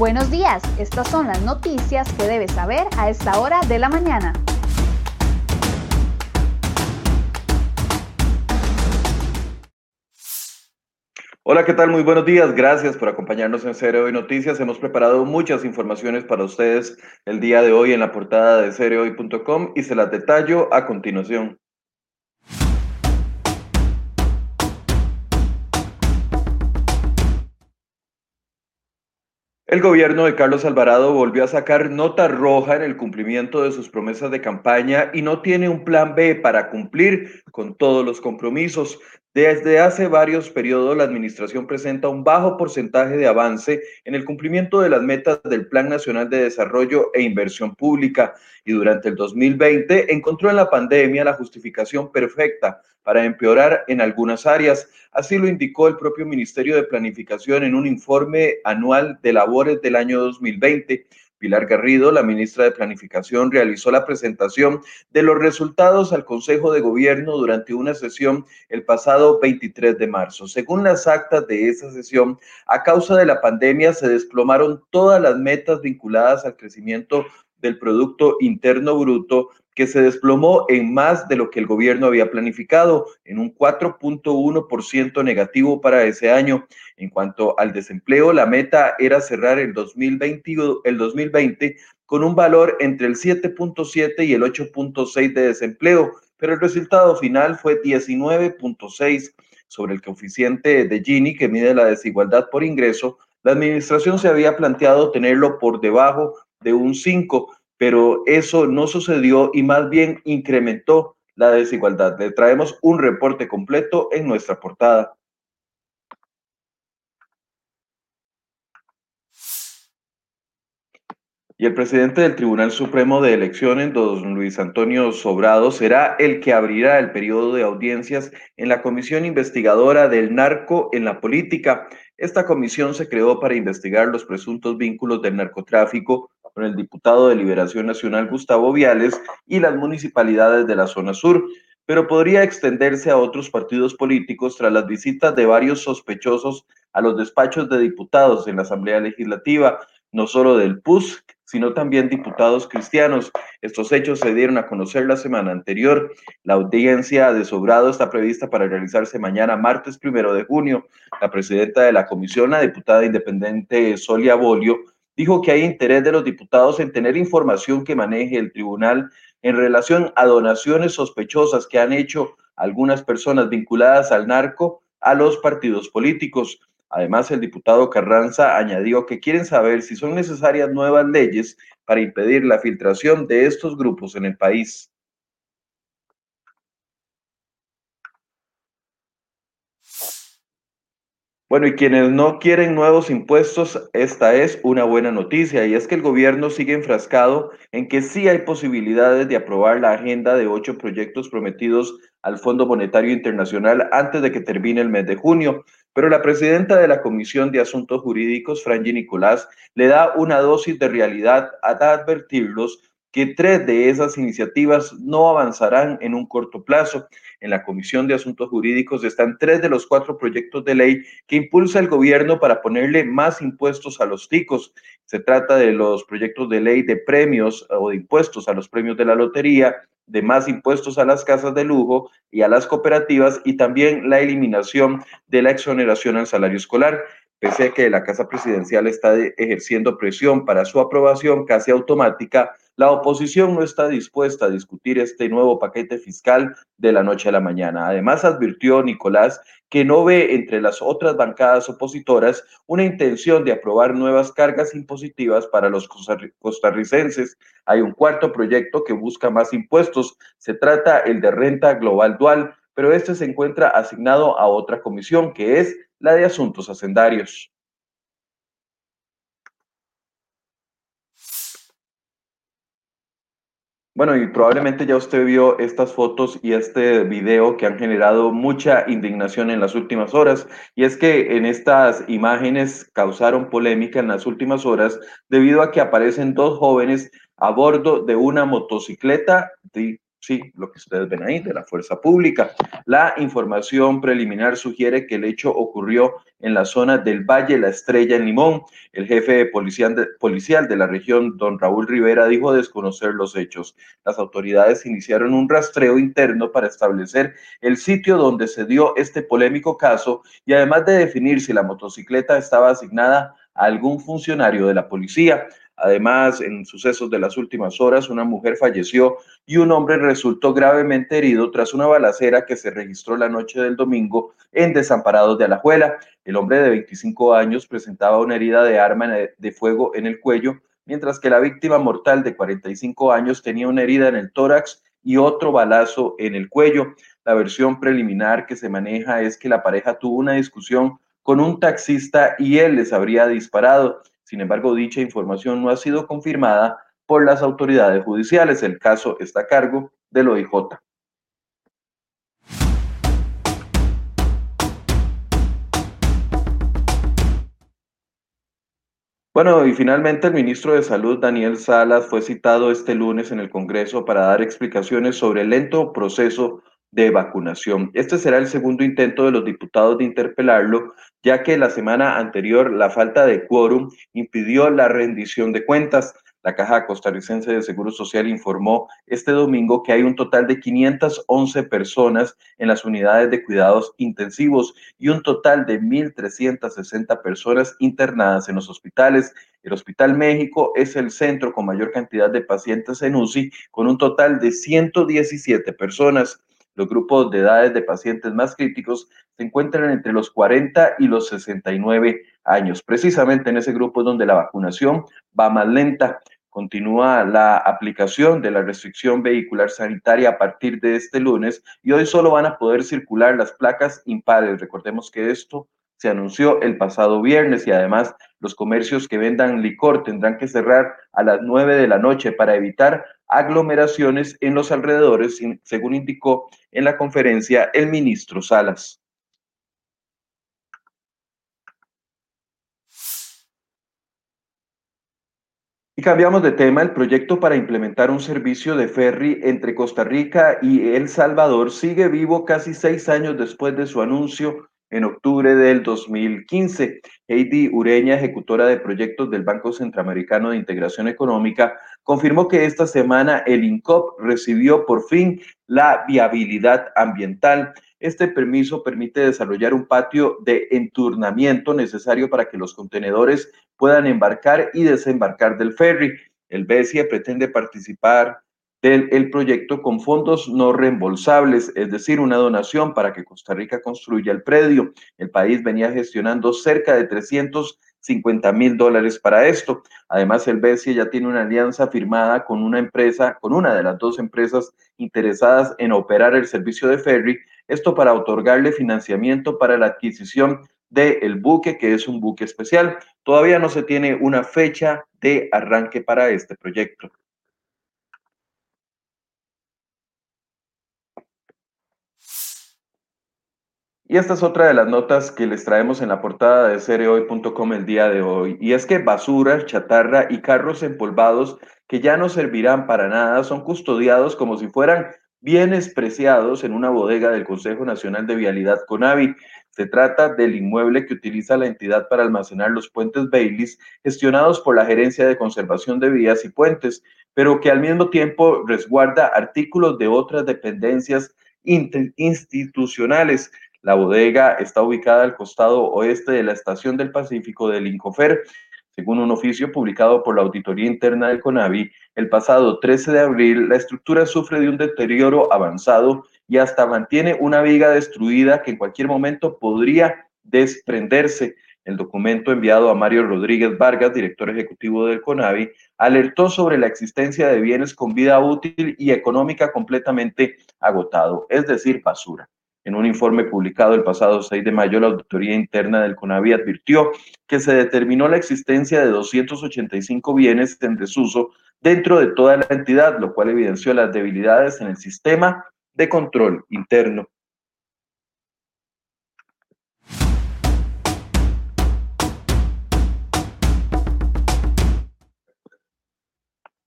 Buenos días, estas son las noticias que debes saber a esta hora de la mañana. Hola, ¿qué tal? Muy buenos días. Gracias por acompañarnos en Cero Hoy Noticias. Hemos preparado muchas informaciones para ustedes el día de hoy en la portada de cereoy.com y se las detallo a continuación. El gobierno de Carlos Alvarado volvió a sacar nota roja en el cumplimiento de sus promesas de campaña y no tiene un plan B para cumplir con todos los compromisos. Desde hace varios periodos, la Administración presenta un bajo porcentaje de avance en el cumplimiento de las metas del Plan Nacional de Desarrollo e Inversión Pública y durante el 2020 encontró en la pandemia la justificación perfecta para empeorar en algunas áreas. Así lo indicó el propio Ministerio de Planificación en un informe anual de labores del año 2020 Pilar Garrido, la ministra de Planificación, realizó la presentación de los resultados al Consejo de Gobierno durante una sesión el pasado 23 de marzo. Según las actas de esa sesión, a causa de la pandemia se desplomaron todas las metas vinculadas al crecimiento del Producto Interno Bruto, que se desplomó en más de lo que el gobierno había planificado, en un 4.1% negativo para ese año. En cuanto al desempleo, la meta era cerrar el 2020, el 2020 con un valor entre el 7.7 y el 8.6 de desempleo, pero el resultado final fue 19.6 sobre el coeficiente de Gini que mide la desigualdad por ingreso. La administración se había planteado tenerlo por debajo de un 5, pero eso no sucedió y más bien incrementó la desigualdad. Le traemos un reporte completo en nuestra portada. Y el presidente del Tribunal Supremo de Elecciones, don Luis Antonio Sobrado, será el que abrirá el periodo de audiencias en la Comisión Investigadora del Narco en la Política. Esta comisión se creó para investigar los presuntos vínculos del narcotráfico con el diputado de Liberación Nacional Gustavo Viales y las municipalidades de la zona sur, pero podría extenderse a otros partidos políticos tras las visitas de varios sospechosos a los despachos de diputados en la Asamblea Legislativa, no solo del PUS, sino también diputados cristianos. Estos hechos se dieron a conocer la semana anterior. La audiencia de Sobrado está prevista para realizarse mañana, martes primero de junio. La presidenta de la comisión, la diputada independiente Solia Bolio, dijo que hay interés de los diputados en tener información que maneje el tribunal en relación a donaciones sospechosas que han hecho algunas personas vinculadas al narco a los partidos políticos. Además, el diputado Carranza añadió que quieren saber si son necesarias nuevas leyes para impedir la filtración de estos grupos en el país. Bueno, y quienes no quieren nuevos impuestos, esta es una buena noticia, y es que el gobierno sigue enfrascado en que sí hay posibilidades de aprobar la agenda de ocho proyectos prometidos al Fondo Monetario Internacional antes de que termine el mes de junio. Pero la presidenta de la Comisión de Asuntos Jurídicos, Franji Nicolás, le da una dosis de realidad a advertirlos que tres de esas iniciativas no avanzarán en un corto plazo. En la Comisión de Asuntos Jurídicos están tres de los cuatro proyectos de ley que impulsa el gobierno para ponerle más impuestos a los ticos. Se trata de los proyectos de ley de premios o de impuestos a los premios de la lotería, de más impuestos a las casas de lujo y a las cooperativas y también la eliminación de la exoneración al salario escolar. Pese a que la Casa Presidencial está ejerciendo presión para su aprobación casi automática, la oposición no está dispuesta a discutir este nuevo paquete fiscal de la noche a la mañana. Además, advirtió Nicolás que no ve entre las otras bancadas opositoras una intención de aprobar nuevas cargas impositivas para los costarricenses. Hay un cuarto proyecto que busca más impuestos. Se trata el de renta global dual, pero este se encuentra asignado a otra comisión, que es la de asuntos hacendarios. Bueno, y probablemente ya usted vio estas fotos y este video que han generado mucha indignación en las últimas horas. Y es que en estas imágenes causaron polémica en las últimas horas debido a que aparecen dos jóvenes a bordo de una motocicleta sí, lo que ustedes ven ahí, de la fuerza pública. La información preliminar sugiere que el hecho ocurrió en la zona del Valle La Estrella en Limón. El jefe de, policial de la región, don Raúl Rivera, dijo desconocer los hechos. Las autoridades iniciaron un rastreo interno para establecer el sitio donde se dio este polémico caso y además de definir si la motocicleta estaba asignada a algún funcionario de la policía. Además, en sucesos de las últimas horas, una mujer falleció y un hombre resultó gravemente herido tras una balacera que se registró la noche del domingo en Desamparados de Alajuela. El hombre de 25 años presentaba una herida de arma de fuego en el cuello, mientras que la víctima mortal de 45 años tenía una herida en el tórax y otro balazo en el cuello. La versión preliminar que se maneja es que la pareja tuvo una discusión con un taxista y él les habría disparado. Sin embargo, dicha información no ha sido confirmada por las autoridades judiciales. El caso está a cargo del OIJ. Bueno, y finalmente el ministro de Salud, Daniel Salas, fue citado este lunes en el Congreso para dar explicaciones sobre el lento proceso de vacunación. Este será el segundo intento de los diputados de interpelarlo, ya que la semana anterior la falta de quórum impidió la rendición de cuentas. La Caja Costarricense de Seguro Social informó este domingo que hay un total de 511 personas en las unidades de cuidados intensivos y un total de 1.360 personas internadas en los hospitales. El Hospital México es el centro con mayor cantidad de pacientes en UCI, con un total de 117 personas. Los grupos de edades de pacientes más críticos se encuentran entre los 40 y los 69 años. Precisamente en ese grupo es donde la vacunación va más lenta. Continúa la aplicación de la restricción vehicular sanitaria a partir de este lunes y hoy solo van a poder circular las placas impares. Recordemos que esto se anunció el pasado viernes y además los comercios que vendan licor tendrán que cerrar a las 9 de la noche para evitar aglomeraciones en los alrededores, según indicó en la conferencia el ministro Salas. Y cambiamos de tema, el proyecto para implementar un servicio de ferry entre Costa Rica y El Salvador sigue vivo casi seis años después de su anuncio en octubre del 2015. Heidi Ureña, ejecutora de proyectos del Banco Centroamericano de Integración Económica, confirmó que esta semana el INCOP recibió por fin la viabilidad ambiental. Este permiso permite desarrollar un patio de enturnamiento necesario para que los contenedores puedan embarcar y desembarcar del ferry. El BESIE pretende participar del proyecto con fondos no reembolsables, es decir, una donación para que Costa Rica construya el predio. El país venía gestionando cerca de 350 mil dólares para esto. Además, el BESI ya tiene una alianza firmada con una empresa, con una de las dos empresas interesadas en operar el servicio de ferry, esto para otorgarle financiamiento para la adquisición del buque, que es un buque especial. Todavía no se tiene una fecha de arranque para este proyecto. Y esta es otra de las notas que les traemos en la portada de cereoy.com el día de hoy. Y es que basura, chatarra y carros empolvados que ya no servirán para nada son custodiados como si fueran bienes preciados en una bodega del Consejo Nacional de Vialidad CONAVI. Se trata del inmueble que utiliza la entidad para almacenar los puentes Baileys, gestionados por la Gerencia de Conservación de Vías y Puentes, pero que al mismo tiempo resguarda artículos de otras dependencias institucionales la bodega está ubicada al costado oeste de la Estación del Pacífico del Incofer. Según un oficio publicado por la Auditoría Interna del CONAVI, el pasado 13 de abril, la estructura sufre de un deterioro avanzado y hasta mantiene una viga destruida que en cualquier momento podría desprenderse. El documento enviado a Mario Rodríguez Vargas, director ejecutivo del CONAVI, alertó sobre la existencia de bienes con vida útil y económica completamente agotado, es decir, basura. En un informe publicado el pasado 6 de mayo, la Auditoría Interna del CONAVI advirtió que se determinó la existencia de 285 bienes en desuso dentro de toda la entidad, lo cual evidenció las debilidades en el sistema de control interno.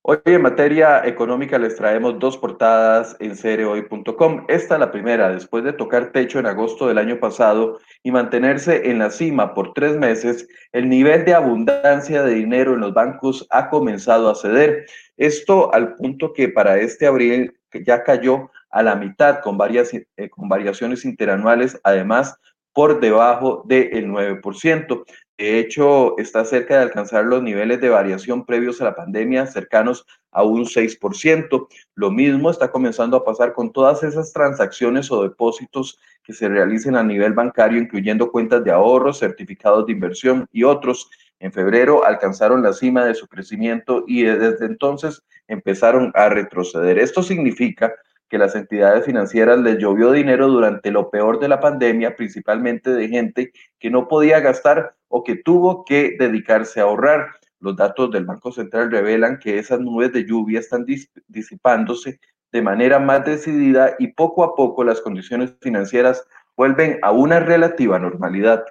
Hoy en materia económica les traemos dos portadas en cereoy.com. Esta la primera, después de tocar techo en agosto del año pasado y mantenerse en la cima por tres meses, el nivel de abundancia de dinero en los bancos ha comenzado a ceder. Esto al punto que para este abril ya cayó a la mitad con, varias, eh, con variaciones interanuales, además por debajo del 9%. De hecho, está cerca de alcanzar los niveles de variación previos a la pandemia, cercanos a un 6%. Lo mismo está comenzando a pasar con todas esas transacciones o depósitos que se realicen a nivel bancario, incluyendo cuentas de ahorro, certificados de inversión y otros. En febrero alcanzaron la cima de su crecimiento y desde entonces empezaron a retroceder. Esto significa que las entidades financieras les llovió dinero durante lo peor de la pandemia, principalmente de gente que no podía gastar o que tuvo que dedicarse a ahorrar. Los datos del Banco Central revelan que esas nubes de lluvia están disipándose de manera más decidida y poco a poco las condiciones financieras vuelven a una relativa normalidad.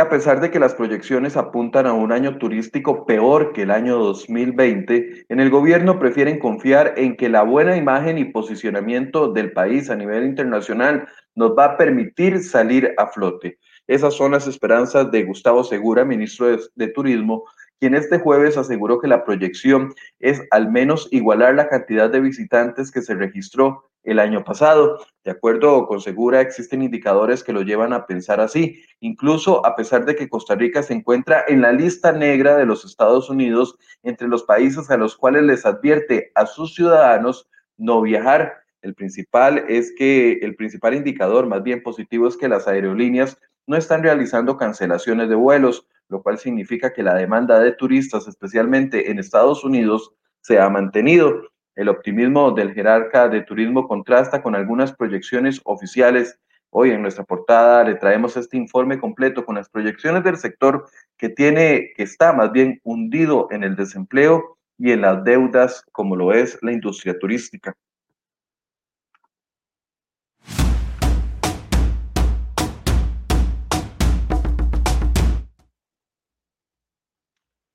A pesar de que las proyecciones apuntan a un año turístico peor que el año 2020, en el gobierno prefieren confiar en que la buena imagen y posicionamiento del país a nivel internacional nos va a permitir salir a flote. Esas son las esperanzas de Gustavo Segura, ministro de, de Turismo, quien este jueves aseguró que la proyección es al menos igualar la cantidad de visitantes que se registró el año pasado. De acuerdo con Segura, existen indicadores que lo llevan a pensar así, incluso a pesar de que Costa Rica se encuentra en la lista negra de los Estados Unidos entre los países a los cuales les advierte a sus ciudadanos no viajar. El principal es que el principal indicador más bien positivo es que las aerolíneas no están realizando cancelaciones de vuelos, lo cual significa que la demanda de turistas, especialmente en Estados Unidos, se ha mantenido. El optimismo del jerarca de turismo contrasta con algunas proyecciones oficiales. Hoy en nuestra portada le traemos este informe completo con las proyecciones del sector que tiene, que está más bien hundido en el desempleo y en las deudas, como lo es la industria turística.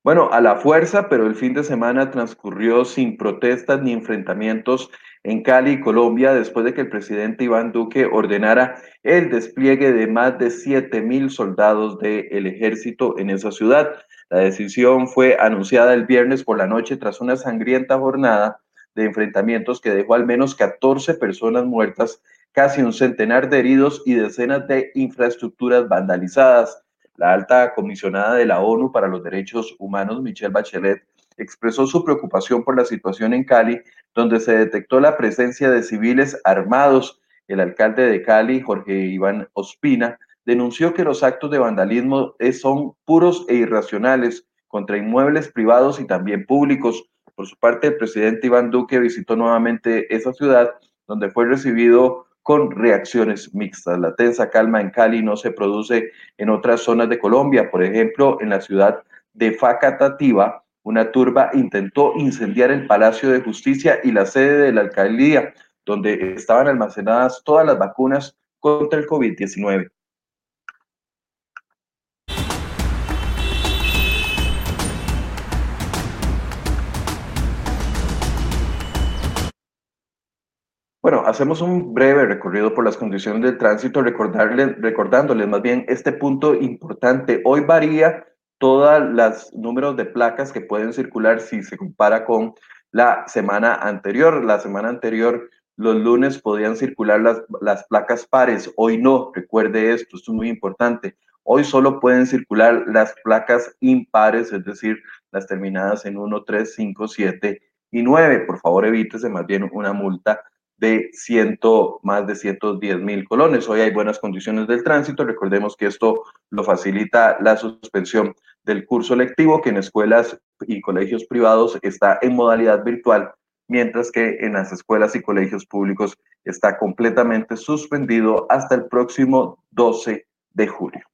Bueno, a la fuerza, pero el fin de semana transcurrió sin protestas ni enfrentamientos en Cali, Colombia, después de que el presidente Iván Duque ordenara el despliegue de más de 7 mil soldados del ejército en esa ciudad. La decisión fue anunciada el viernes por la noche tras una sangrienta jornada de enfrentamientos que dejó al menos 14 personas muertas, casi un centenar de heridos y decenas de infraestructuras vandalizadas. La alta comisionada de la ONU para los Derechos Humanos, Michelle Bachelet, expresó su preocupación por la situación en Cali, donde se detectó la presencia de civiles armados. El alcalde de Cali, Jorge Iván Ospina, denunció que los actos de vandalismo son puros e irracionales contra inmuebles privados y también públicos. Por su parte, el presidente Iván Duque visitó nuevamente esa ciudad, donde fue recibido con reacciones mixtas. La tensa calma en Cali no se produce en otras zonas de Colombia. Por ejemplo, en la ciudad de Facatativa, una turba intentó incendiar el Palacio de Justicia y la sede de la alcaldía, donde estaban almacenadas todas las vacunas contra el COVID-19. Bueno, hacemos un breve recorrido por las condiciones del tránsito, recordarles, recordándoles más bien este punto importante. Hoy varía todos los números de placas que pueden circular si se compara con la semana anterior. La semana anterior, los lunes podían circular las, las placas pares, hoy no. Recuerde esto, esto es muy importante. Hoy solo pueden circular las placas impares, es decir, las terminadas en 1, 3, 5, 7 y 9. Por favor, evítese más bien una multa de ciento, más de 110 mil colones. Hoy hay buenas condiciones del tránsito. Recordemos que esto lo facilita la suspensión del curso lectivo, que en escuelas y colegios privados está en modalidad virtual, mientras que en las escuelas y colegios públicos está completamente suspendido hasta el próximo 12 de julio.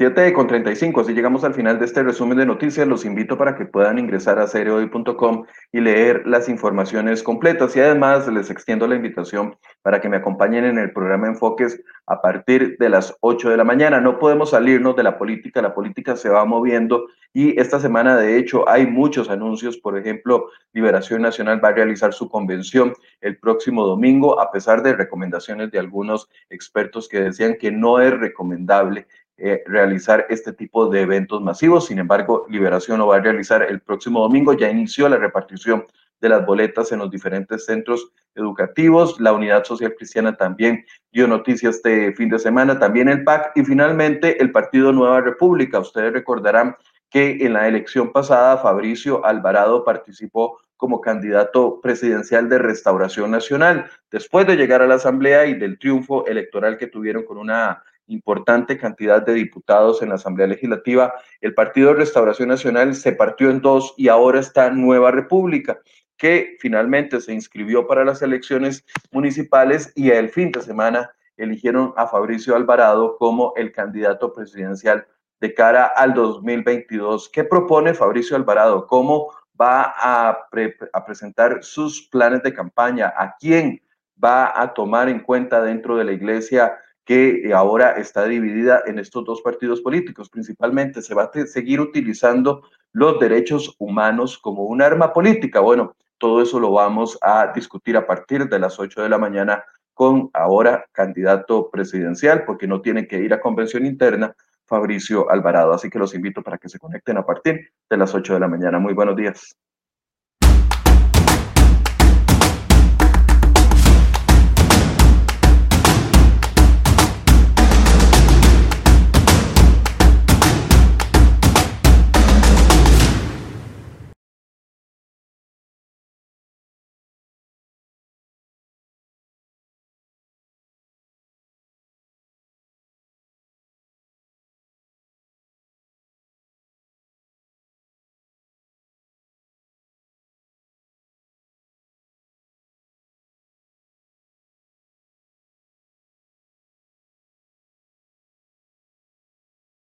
7 con 35, así llegamos al final de este resumen de noticias. Los invito para que puedan ingresar a cereoy.com y leer las informaciones completas. Y además les extiendo la invitación para que me acompañen en el programa Enfoques a partir de las 8 de la mañana. No podemos salirnos de la política, la política se va moviendo y esta semana de hecho hay muchos anuncios. Por ejemplo, Liberación Nacional va a realizar su convención el próximo domingo, a pesar de recomendaciones de algunos expertos que decían que no es recomendable eh, realizar este tipo de eventos masivos. Sin embargo, Liberación lo va a realizar el próximo domingo. Ya inició la repartición de las boletas en los diferentes centros educativos. La Unidad Social Cristiana también dio noticias este fin de semana, también el PAC y finalmente el Partido Nueva República. Ustedes recordarán que en la elección pasada Fabricio Alvarado participó como candidato presidencial de Restauración Nacional. Después de llegar a la Asamblea y del triunfo electoral que tuvieron con una importante cantidad de diputados en la Asamblea Legislativa, el Partido Restauración Nacional se partió en dos y ahora está Nueva República, que finalmente se inscribió para las elecciones municipales y el fin de semana eligieron a Fabricio Alvarado como el candidato presidencial de cara al 2022. ¿Qué propone Fabricio Alvarado? ¿Cómo va a, a presentar sus planes de campaña? ¿A quién va a tomar en cuenta dentro de la iglesia? Que ahora está dividida en estos dos partidos políticos. Principalmente se va a seguir utilizando los derechos humanos como un arma política. Bueno, todo eso lo vamos a discutir a partir de las 8 de la mañana con ahora candidato presidencial, porque no tiene que ir a convención interna, Fabricio Alvarado. Así que los invito para que se conecten a partir de las 8 de la mañana. Muy buenos días.